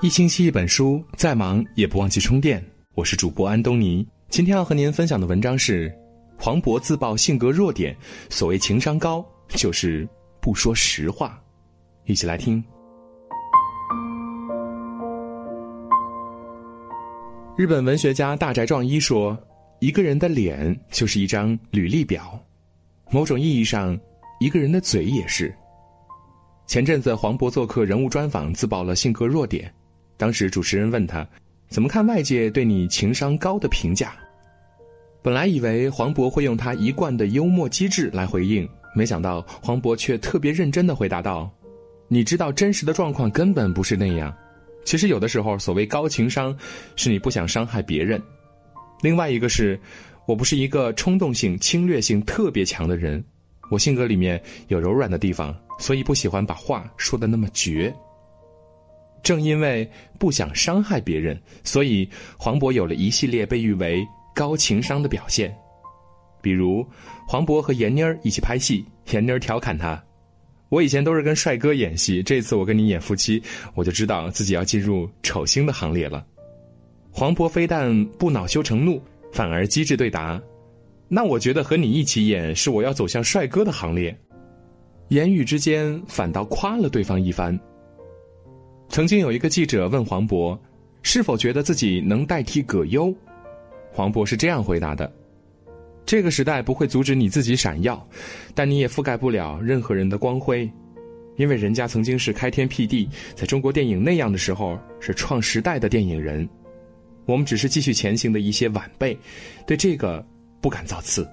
一星期一本书，再忙也不忘记充电。我是主播安东尼，今天要和您分享的文章是：黄渤自曝性格弱点，所谓情商高，就是不说实话。一起来听。日本文学家大宅壮一说：“一个人的脸就是一张履历表，某种意义上，一个人的嘴也是。”前阵子黄渤做客人物专访，自曝了性格弱点。当时主持人问他：“怎么看外界对你情商高的评价？”本来以为黄渤会用他一贯的幽默机智来回应，没想到黄渤却特别认真的回答道：“你知道真实的状况根本不是那样。”其实有的时候，所谓高情商，是你不想伤害别人。另外一个是，我不是一个冲动性、侵略性特别强的人，我性格里面有柔软的地方，所以不喜欢把话说的那么绝。正因为不想伤害别人，所以黄渤有了一系列被誉为高情商的表现。比如，黄渤和闫妮儿一起拍戏，闫妮儿调侃他。我以前都是跟帅哥演戏，这次我跟你演夫妻，我就知道自己要进入丑星的行列了。黄渤非但不恼羞成怒，反而机智对答：“那我觉得和你一起演是我要走向帅哥的行列。”言语之间反倒夸了对方一番。曾经有一个记者问黄渤：“是否觉得自己能代替葛优？”黄渤是这样回答的。这个时代不会阻止你自己闪耀，但你也覆盖不了任何人的光辉，因为人家曾经是开天辟地，在中国电影那样的时候是创时代的电影人，我们只是继续前行的一些晚辈，对这个不敢造次。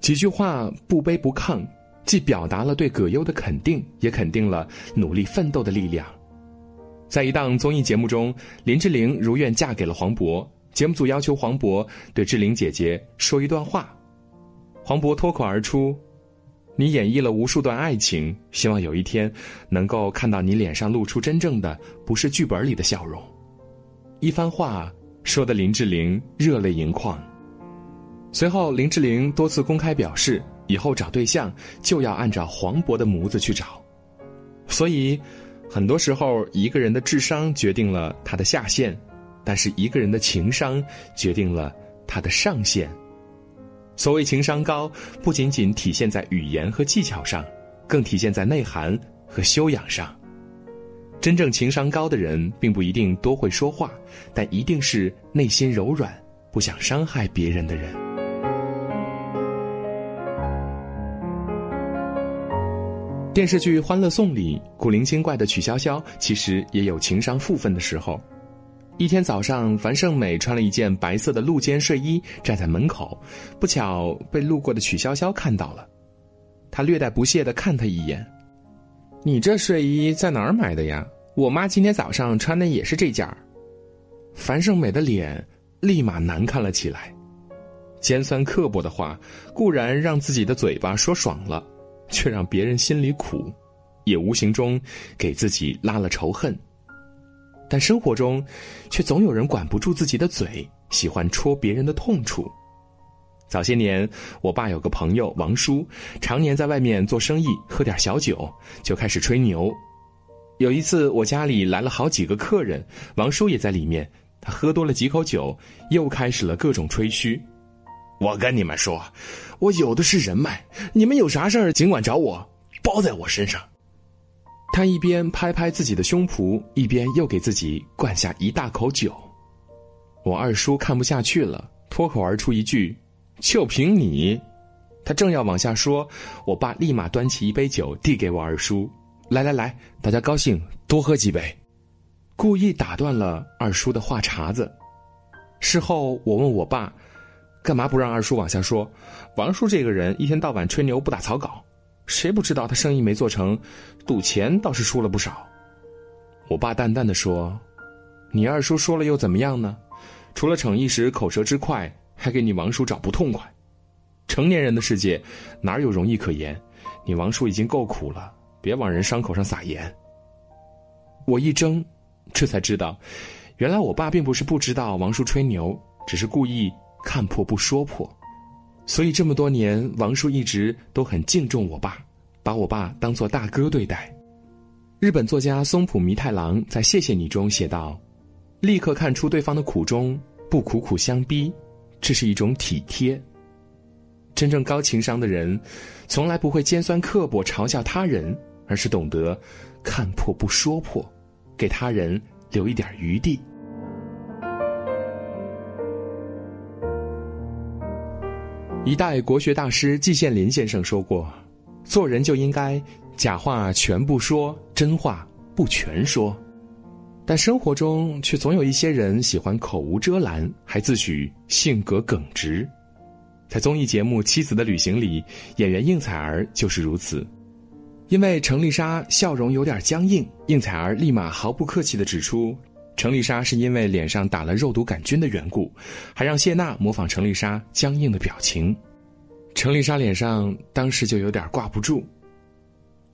几句话不卑不亢，既表达了对葛优的肯定，也肯定了努力奋斗的力量。在一档综艺节目中，林志玲如愿嫁给了黄渤。节目组要求黄渤对志玲姐姐说一段话，黄渤脱口而出：“你演绎了无数段爱情，希望有一天能够看到你脸上露出真正的，不是剧本里的笑容。”一番话说的林志玲热泪盈眶。随后，林志玲多次公开表示，以后找对象就要按照黄渤的模子去找。所以，很多时候，一个人的智商决定了他的下限。但是一个人的情商决定了他的上限。所谓情商高，不仅仅体现在语言和技巧上，更体现在内涵和修养上。真正情商高的人，并不一定多会说话，但一定是内心柔软、不想伤害别人的人。电视剧《欢乐颂》里，古灵精怪的曲筱绡，其实也有情商负分的时候。一天早上，樊胜美穿了一件白色的露肩睡衣，站在门口，不巧被路过的曲筱绡看到了。他略带不屑的看她一眼：“你这睡衣在哪儿买的呀？我妈今天早上穿的也是这件儿。”樊胜美的脸立马难看了起来。尖酸刻薄的话固然让自己的嘴巴说爽了，却让别人心里苦，也无形中给自己拉了仇恨。但生活中，却总有人管不住自己的嘴，喜欢戳别人的痛处。早些年，我爸有个朋友王叔，常年在外面做生意，喝点小酒就开始吹牛。有一次，我家里来了好几个客人，王叔也在里面，他喝多了几口酒，又开始了各种吹嘘。我跟你们说，我有的是人脉，你们有啥事儿尽管找我，包在我身上。他一边拍拍自己的胸脯，一边又给自己灌下一大口酒。我二叔看不下去了，脱口而出一句：“就凭你！”他正要往下说，我爸立马端起一杯酒递给我二叔：“来来来，大家高兴，多喝几杯。”故意打断了二叔的话茬子。事后我问我爸：“干嘛不让二叔往下说？王叔这个人一天到晚吹牛，不打草稿。”谁不知道他生意没做成，赌钱倒是输了不少。我爸淡淡的说：“你二叔说了又怎么样呢？除了逞一时口舌之快，还给你王叔找不痛快。成年人的世界，哪有容易可言？你王叔已经够苦了，别往人伤口上撒盐。”我一怔，这才知道，原来我爸并不是不知道王叔吹牛，只是故意看破不说破。所以这么多年，王叔一直都很敬重我爸，把我爸当做大哥对待。日本作家松浦弥太郎在《谢谢你》中写道：“立刻看出对方的苦衷，不苦苦相逼，这是一种体贴。真正高情商的人，从来不会尖酸刻薄嘲笑他人，而是懂得看破不说破，给他人留一点余地。”一代国学大师季羡林先生说过：“做人就应该假话全不说，真话不全说。”但生活中却总有一些人喜欢口无遮拦，还自诩性格耿直。在综艺节目《妻子的旅行》里，演员应采儿就是如此。因为程丽莎笑容有点僵硬，应采儿立马毫不客气地指出。程丽莎是因为脸上打了肉毒杆菌的缘故，还让谢娜模仿程丽莎僵硬的表情。程丽莎脸上当时就有点挂不住。《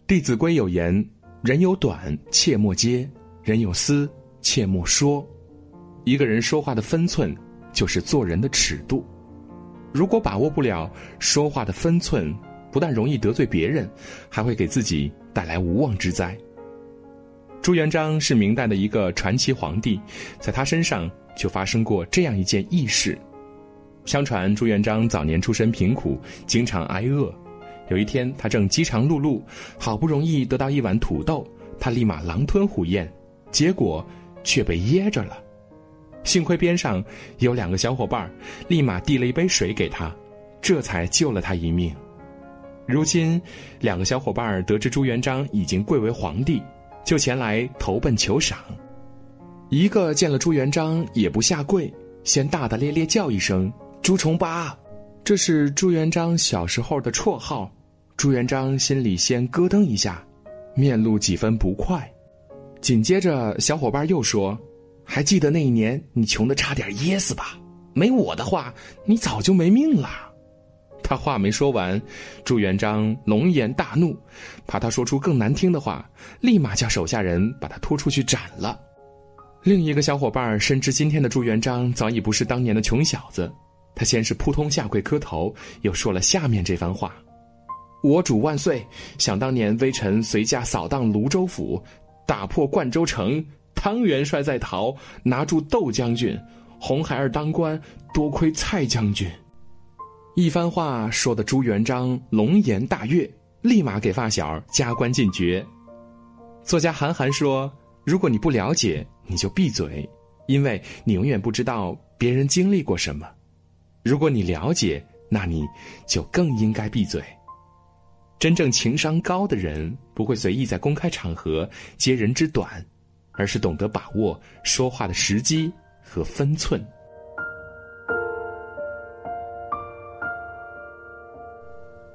弟子规》有言：“人有短，切莫揭；人有私，切莫说。”一个人说话的分寸，就是做人的尺度。如果把握不了说话的分寸，不但容易得罪别人，还会给自己带来无妄之灾。朱元璋是明代的一个传奇皇帝，在他身上就发生过这样一件轶事。相传朱元璋早年出身贫苦，经常挨饿。有一天，他正饥肠辘辘，好不容易得到一碗土豆，他立马狼吞虎咽，结果却被噎着了。幸亏边上有两个小伙伴，立马递了一杯水给他，这才救了他一命。如今，两个小伙伴得知朱元璋已经贵为皇帝。就前来投奔求赏，一个见了朱元璋也不下跪，先大大咧咧叫一声“朱重八”，这是朱元璋小时候的绰号。朱元璋心里先咯噔一下，面露几分不快。紧接着，小伙伴又说：“还记得那一年你穷的差点噎死吧？没我的话，你早就没命了。”他话没说完，朱元璋龙颜大怒，怕他说出更难听的话，立马叫手下人把他拖出去斩了。另一个小伙伴深知今天的朱元璋早已不是当年的穷小子，他先是扑通下跪磕头，又说了下面这番话：“我主万岁！想当年微臣随驾扫荡泸州府，打破灌州城，汤元帅在逃，拿住窦将军，红孩儿当官，多亏蔡将军。”一番话说的朱元璋龙颜大悦，立马给发小加官进爵。作家韩寒说：“如果你不了解，你就闭嘴，因为你永远不知道别人经历过什么；如果你了解，那你就更应该闭嘴。真正情商高的人，不会随意在公开场合揭人之短，而是懂得把握说话的时机和分寸。”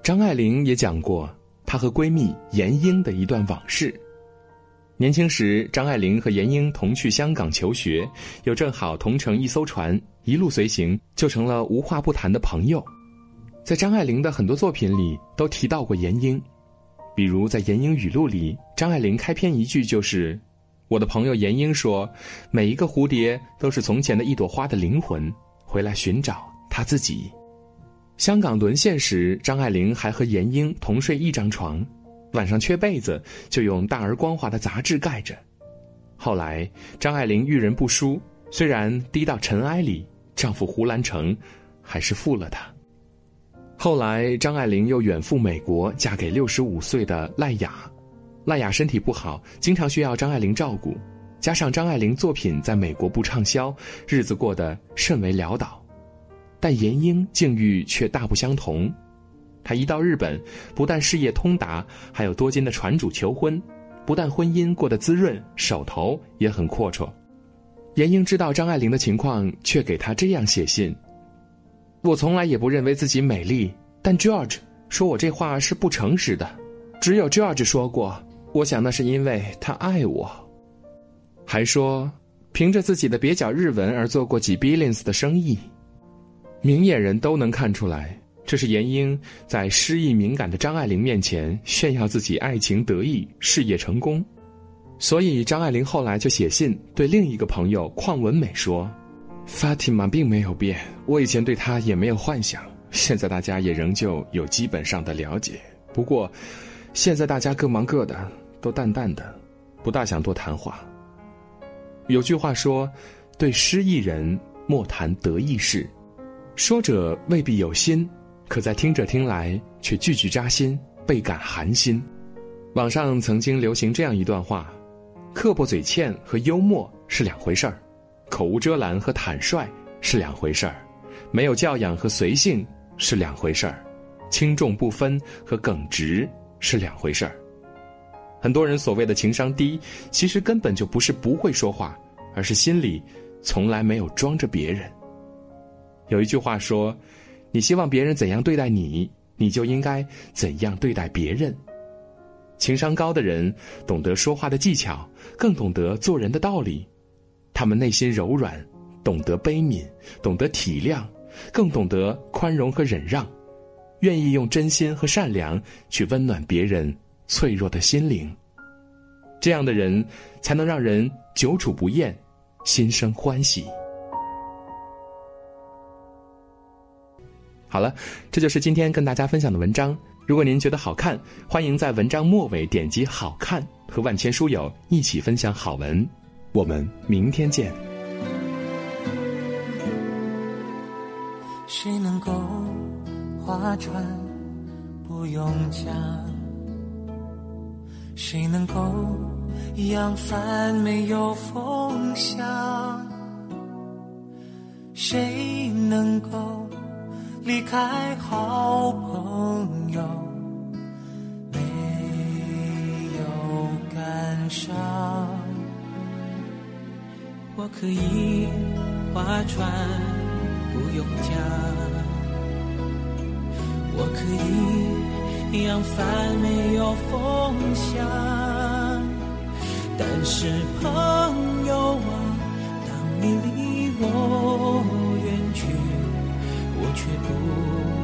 张爱玲也讲过她和闺蜜闫英的一段往事。年轻时，张爱玲和闫英同去香港求学，又正好同乘一艘船，一路随行，就成了无话不谈的朋友。在张爱玲的很多作品里都提到过闫英，比如在《闫英语录》里，张爱玲开篇一句就是：“我的朋友闫英说，每一个蝴蝶都是从前的一朵花的灵魂，回来寻找他自己。”香港沦陷时，张爱玲还和闫英同睡一张床，晚上缺被子就用大而光滑的杂志盖着。后来，张爱玲遇人不淑，虽然低到尘埃里，丈夫胡兰成还是负了她。后来，张爱玲又远赴美国，嫁给六十五岁的赖雅。赖雅身体不好，经常需要张爱玲照顾，加上张爱玲作品在美国不畅销，日子过得甚为潦倒。但闫英境遇却大不相同，她一到日本，不但事业通达，还有多金的船主求婚，不但婚姻过得滋润，手头也很阔绰。闫英知道张爱玲的情况，却给她这样写信：“我从来也不认为自己美丽，但 George 说我这话是不诚实的，只有 George 说过，我想那是因为他爱我。还说，凭着自己的蹩脚日文而做过几 billions 的生意。”明眼人都能看出来，这是闫英在失意敏感的张爱玲面前炫耀自己爱情得意、事业成功，所以张爱玲后来就写信对另一个朋友邝文美说：“Fatima 并没有变，我以前对她也没有幻想，现在大家也仍旧有基本上的了解。不过，现在大家各忙各的，都淡淡的，不大想多谈话。有句话说：“对失意人莫谈得意事。”说者未必有心，可在听者听来却句句扎心，倍感寒心。网上曾经流行这样一段话：刻薄嘴欠和幽默是两回事儿，口无遮拦和坦率是两回事儿，没有教养和随性是两回事儿，轻重不分和耿直是两回事儿。很多人所谓的情商低，其实根本就不是不会说话，而是心里从来没有装着别人。有一句话说：“你希望别人怎样对待你，你就应该怎样对待别人。”情商高的人懂得说话的技巧，更懂得做人的道理。他们内心柔软，懂得悲悯，懂得体谅，更懂得宽容和忍让，愿意用真心和善良去温暖别人脆弱的心灵。这样的人才能让人久处不厌，心生欢喜。好了，这就是今天跟大家分享的文章。如果您觉得好看，欢迎在文章末尾点击“好看”，和万千书友一起分享好文。我们明天见。谁能够划船不用桨？谁能够扬帆没有风向？谁能够？离开好朋友，没有感伤。我可以划船，不用桨；我可以扬帆，没有风向。但是朋友啊，当你离我远去。我却不。